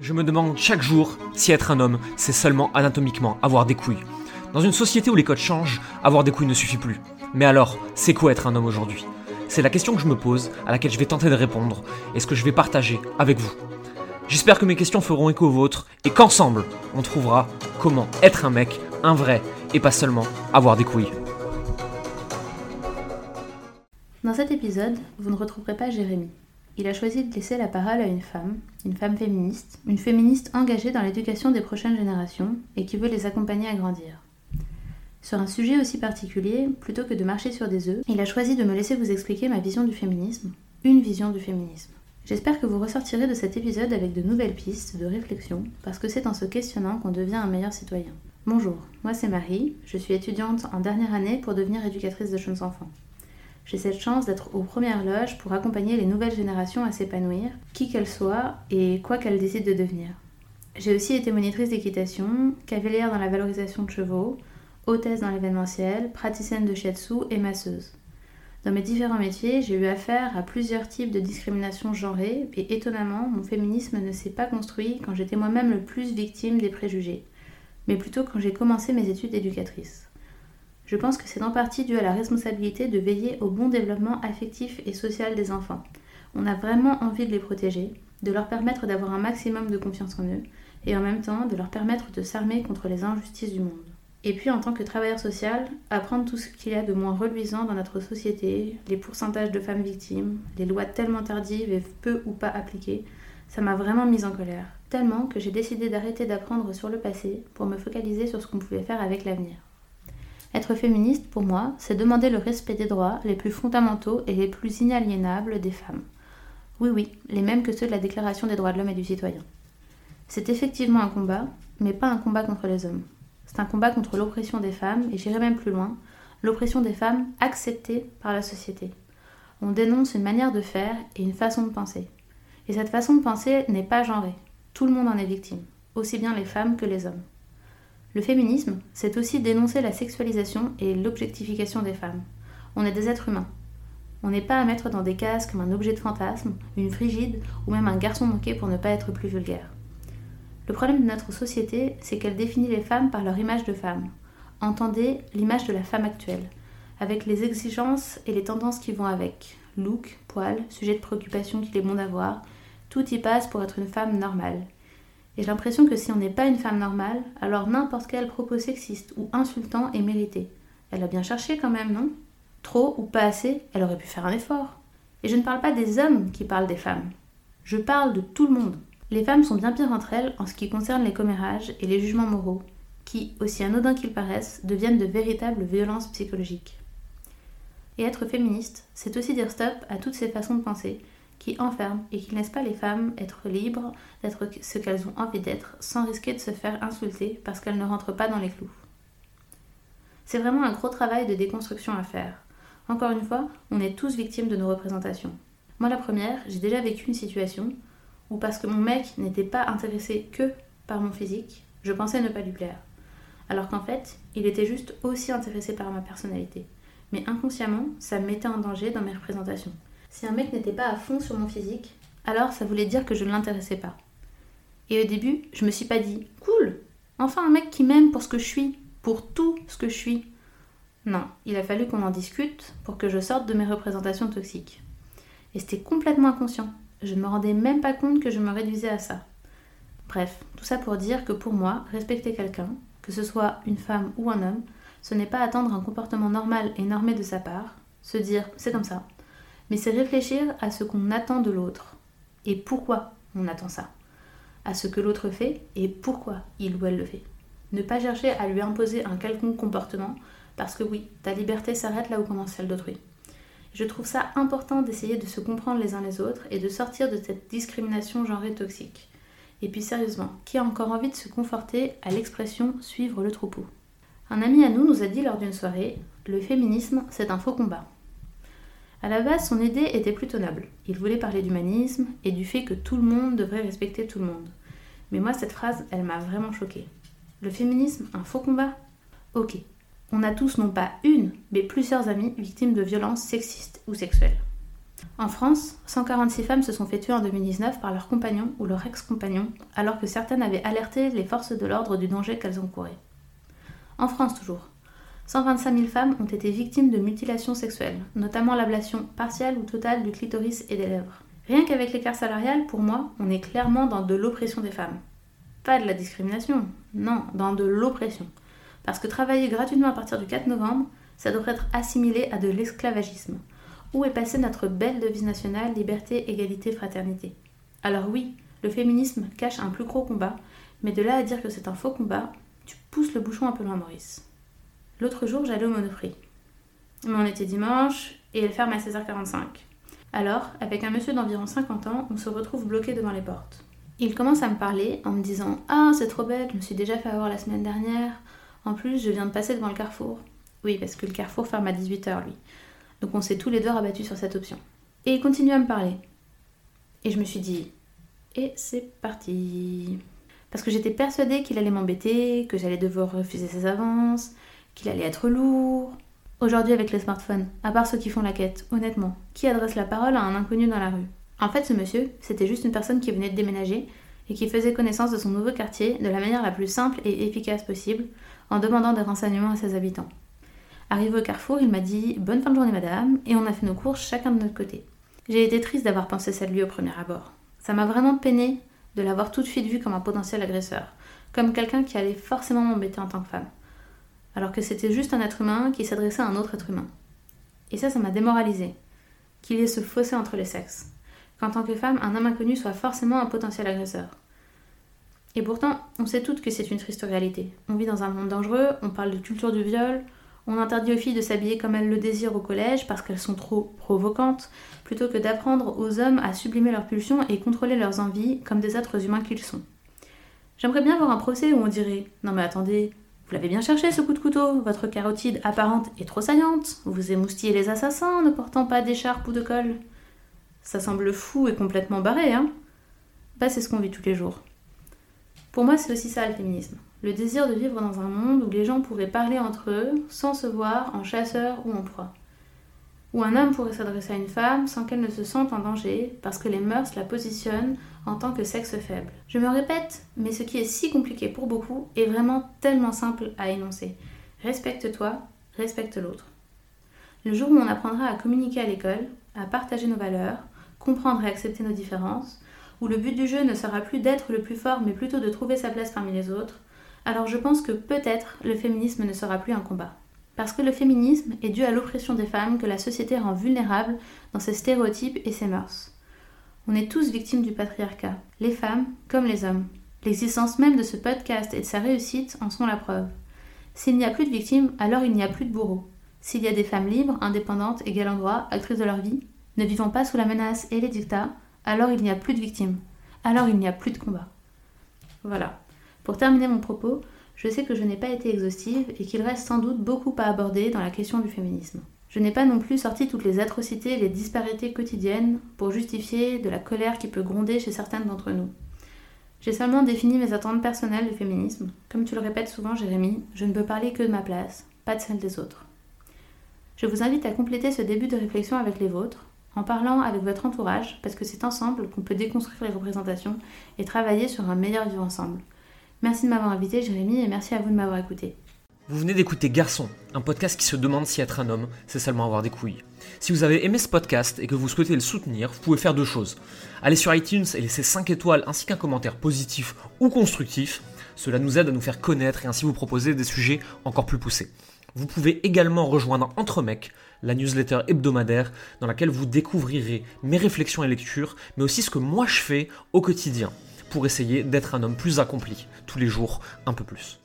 Je me demande chaque jour si être un homme, c'est seulement anatomiquement avoir des couilles. Dans une société où les codes changent, avoir des couilles ne suffit plus. Mais alors, c'est quoi être un homme aujourd'hui? C'est la question que je me pose, à laquelle je vais tenter de répondre, et ce que je vais partager avec vous. J'espère que mes questions feront écho aux vôtres, et qu'ensemble, on trouvera comment être un mec, un vrai, et pas seulement avoir des couilles. Dans cet épisode, vous ne retrouverez pas Jérémy il a choisi de laisser la parole à une femme, une femme féministe, une féministe engagée dans l'éducation des prochaines générations et qui veut les accompagner à grandir. Sur un sujet aussi particulier, plutôt que de marcher sur des œufs, il a choisi de me laisser vous expliquer ma vision du féminisme, une vision du féminisme. J'espère que vous ressortirez de cet épisode avec de nouvelles pistes de réflexion, parce que c'est en se questionnant qu'on devient un meilleur citoyen. Bonjour, moi c'est Marie, je suis étudiante en dernière année pour devenir éducatrice de jeunes enfants. J'ai cette chance d'être aux premières loges pour accompagner les nouvelles générations à s'épanouir, qui qu'elles soient et quoi qu'elles décident de devenir. J'ai aussi été monitrice d'équitation, cavalière dans la valorisation de chevaux, hôtesse dans l'événementiel, praticienne de shiatsu et masseuse. Dans mes différents métiers, j'ai eu affaire à plusieurs types de discrimination genrée et étonnamment, mon féminisme ne s'est pas construit quand j'étais moi-même le plus victime des préjugés, mais plutôt quand j'ai commencé mes études d'éducatrice. Je pense que c'est en partie dû à la responsabilité de veiller au bon développement affectif et social des enfants. On a vraiment envie de les protéger, de leur permettre d'avoir un maximum de confiance en eux, et en même temps de leur permettre de s'armer contre les injustices du monde. Et puis en tant que travailleur social, apprendre tout ce qu'il y a de moins reluisant dans notre société, les pourcentages de femmes victimes, les lois tellement tardives et peu ou pas appliquées, ça m'a vraiment mise en colère. Tellement que j'ai décidé d'arrêter d'apprendre sur le passé pour me focaliser sur ce qu'on pouvait faire avec l'avenir. Être féministe, pour moi, c'est demander le respect des droits les plus fondamentaux et les plus inaliénables des femmes. Oui, oui, les mêmes que ceux de la Déclaration des droits de l'homme et du citoyen. C'est effectivement un combat, mais pas un combat contre les hommes. C'est un combat contre l'oppression des femmes, et j'irai même plus loin, l'oppression des femmes acceptée par la société. On dénonce une manière de faire et une façon de penser. Et cette façon de penser n'est pas genrée. Tout le monde en est victime, aussi bien les femmes que les hommes. Le féminisme, c'est aussi dénoncer la sexualisation et l'objectification des femmes. On est des êtres humains. On n'est pas à mettre dans des cases comme un objet de fantasme, une frigide ou même un garçon manqué pour ne pas être plus vulgaire. Le problème de notre société, c'est qu'elle définit les femmes par leur image de femme. Entendez l'image de la femme actuelle, avec les exigences et les tendances qui vont avec. Look, poil, sujet de préoccupation qu'il est bon d'avoir, tout y passe pour être une femme normale. Et j'ai l'impression que si on n'est pas une femme normale, alors n'importe quel propos sexiste ou insultant est mérité. Elle a bien cherché quand même, non? Trop ou pas assez, elle aurait pu faire un effort. Et je ne parle pas des hommes qui parlent des femmes. Je parle de tout le monde. Les femmes sont bien pires entre elles en ce qui concerne les commérages et les jugements moraux, qui, aussi anodins qu'ils paraissent, deviennent de véritables violences psychologiques. Et être féministe, c'est aussi dire stop à toutes ces façons de penser, qui enferment et qui ne laissent pas les femmes être libres d'être ce qu'elles ont envie d'être sans risquer de se faire insulter parce qu'elles ne rentrent pas dans les clous. C'est vraiment un gros travail de déconstruction à faire. Encore une fois, on est tous victimes de nos représentations. Moi la première, j'ai déjà vécu une situation où parce que mon mec n'était pas intéressé que par mon physique, je pensais ne pas lui plaire. Alors qu'en fait, il était juste aussi intéressé par ma personnalité. Mais inconsciemment, ça me mettait en danger dans mes représentations. Si un mec n'était pas à fond sur mon physique, alors ça voulait dire que je ne l'intéressais pas. Et au début, je me suis pas dit cool, enfin un mec qui m'aime pour ce que je suis, pour tout ce que je suis. Non, il a fallu qu'on en discute pour que je sorte de mes représentations toxiques. Et c'était complètement inconscient. Je ne me rendais même pas compte que je me réduisais à ça. Bref, tout ça pour dire que pour moi, respecter quelqu'un, que ce soit une femme ou un homme, ce n'est pas attendre un comportement normal et normé de sa part, se dire c'est comme ça, mais c'est réfléchir à ce qu'on attend de l'autre et pourquoi on attend ça, à ce que l'autre fait et pourquoi il ou elle le fait. Ne pas chercher à lui imposer un quelconque comportement parce que oui, ta liberté s'arrête là où commence celle d'autrui. Je trouve ça important d'essayer de se comprendre les uns les autres et de sortir de cette discrimination genrée toxique. Et puis sérieusement, qui a encore envie de se conforter à l'expression suivre le troupeau? Un ami à nous nous a dit lors d'une soirée Le féminisme, c'est un faux combat. À la base, son idée était plutôt noble. Il voulait parler d'humanisme et du fait que tout le monde devrait respecter tout le monde. Mais moi, cette phrase, elle m'a vraiment choquée. Le féminisme, un faux combat? Ok. On a tous non pas une, mais plusieurs amis victimes de violences sexistes ou sexuelles. En France, 146 femmes se sont fait tuer en 2019 par leur compagnon ou leur ex-compagnon, alors que certaines avaient alerté les forces de l'ordre du danger qu'elles encouraient. En France toujours, 125 000 femmes ont été victimes de mutilations sexuelles, notamment l'ablation partielle ou totale du clitoris et des lèvres. Rien qu'avec l'écart salarial, pour moi, on est clairement dans de l'oppression des femmes. Pas de la discrimination, non, dans de l'oppression. Parce que travailler gratuitement à partir du 4 novembre, ça devrait être assimilé à de l'esclavagisme. Où est passée notre belle devise nationale liberté, égalité, fraternité? Alors oui, le féminisme cache un plus gros combat, mais de là à dire que c'est un faux combat, tu pousses le bouchon un peu loin, Maurice. L'autre jour, j'allais au Monoprix. Mais on était dimanche et elle ferme à 16h45. Alors, avec un monsieur d'environ 50 ans, on se retrouve bloqué devant les portes. Il commence à me parler en me disant Ah, c'est trop bête, je me suis déjà fait avoir la semaine dernière. En plus, je viens de passer devant le carrefour. Oui, parce que le carrefour ferme à 18h, lui. Donc on s'est tous les deux rabattus sur cette option. Et il continue à me parler. Et je me suis dit Et c'est parti. Parce que j'étais persuadée qu'il allait m'embêter, que j'allais devoir refuser ses avances, qu'il allait être lourd. Aujourd'hui, avec les smartphones, à part ceux qui font la quête, honnêtement, qui adresse la parole à un inconnu dans la rue? En fait, ce monsieur, c'était juste une personne qui venait de déménager et qui faisait connaissance de son nouveau quartier de la manière la plus simple et efficace possible, en demandant des renseignements à ses habitants. Arrivé au carrefour, il m'a dit Bonne fin de journée, madame, et on a fait nos courses chacun de notre côté. J'ai été triste d'avoir pensé ça de lui au premier abord. Ça m'a vraiment peiné de l'avoir tout de suite vu comme un potentiel agresseur, comme quelqu'un qui allait forcément m'embêter en tant que femme alors que c'était juste un être humain qui s'adressait à un autre être humain. Et ça, ça m'a démoralisé. Qu'il y ait ce fossé entre les sexes. Qu'en tant que femme, un homme inconnu soit forcément un potentiel agresseur. Et pourtant, on sait toutes que c'est une triste réalité. On vit dans un monde dangereux, on parle de culture du viol, on interdit aux filles de s'habiller comme elles le désirent au collège parce qu'elles sont trop provocantes, plutôt que d'apprendre aux hommes à sublimer leurs pulsions et contrôler leurs envies comme des êtres humains qu'ils sont. J'aimerais bien voir un procès où on dirait Non mais attendez, vous l'avez bien cherché ce coup de couteau, votre carotide apparente est trop saillante, vous émoustillez les assassins ne portant pas d'écharpe ou de colle. Ça semble fou et complètement barré, hein. Bah c'est ce qu'on vit tous les jours. Pour moi c'est aussi ça le féminisme, le désir de vivre dans un monde où les gens pourraient parler entre eux sans se voir en chasseur ou en proie où un homme pourrait s'adresser à une femme sans qu'elle ne se sente en danger parce que les mœurs la positionnent en tant que sexe faible. Je me répète, mais ce qui est si compliqué pour beaucoup est vraiment tellement simple à énoncer. Respecte-toi, respecte l'autre. Le jour où on apprendra à communiquer à l'école, à partager nos valeurs, comprendre et accepter nos différences, où le but du jeu ne sera plus d'être le plus fort mais plutôt de trouver sa place parmi les autres, alors je pense que peut-être le féminisme ne sera plus un combat. Parce que le féminisme est dû à l'oppression des femmes que la société rend vulnérables dans ses stéréotypes et ses mœurs. On est tous victimes du patriarcat, les femmes comme les hommes. L'existence même de ce podcast et de sa réussite en sont la preuve. S'il n'y a plus de victimes, alors il n'y a plus de bourreaux. S'il y a des femmes libres, indépendantes, égales en droit, actrices de leur vie, ne vivant pas sous la menace et les dictats, alors il n'y a plus de victimes. Alors il n'y a plus de combat. Voilà. Pour terminer mon propos, je sais que je n'ai pas été exhaustive et qu'il reste sans doute beaucoup à aborder dans la question du féminisme. Je n'ai pas non plus sorti toutes les atrocités et les disparités quotidiennes pour justifier de la colère qui peut gronder chez certaines d'entre nous. J'ai seulement défini mes attentes personnelles du féminisme. Comme tu le répètes souvent, Jérémy, je ne peux parler que de ma place, pas de celle des autres. Je vous invite à compléter ce début de réflexion avec les vôtres, en parlant avec votre entourage, parce que c'est ensemble qu'on peut déconstruire les représentations et travailler sur un meilleur vivre ensemble. Merci de m'avoir invité, Jérémy, et merci à vous de m'avoir écouté. Vous venez d'écouter Garçon, un podcast qui se demande si être un homme, c'est seulement avoir des couilles. Si vous avez aimé ce podcast et que vous souhaitez le soutenir, vous pouvez faire deux choses. Allez sur iTunes et laissez 5 étoiles ainsi qu'un commentaire positif ou constructif. Cela nous aide à nous faire connaître et ainsi vous proposer des sujets encore plus poussés. Vous pouvez également rejoindre Entre Mecs, la newsletter hebdomadaire dans laquelle vous découvrirez mes réflexions et lectures, mais aussi ce que moi je fais au quotidien pour essayer d'être un homme plus accompli, tous les jours un peu plus.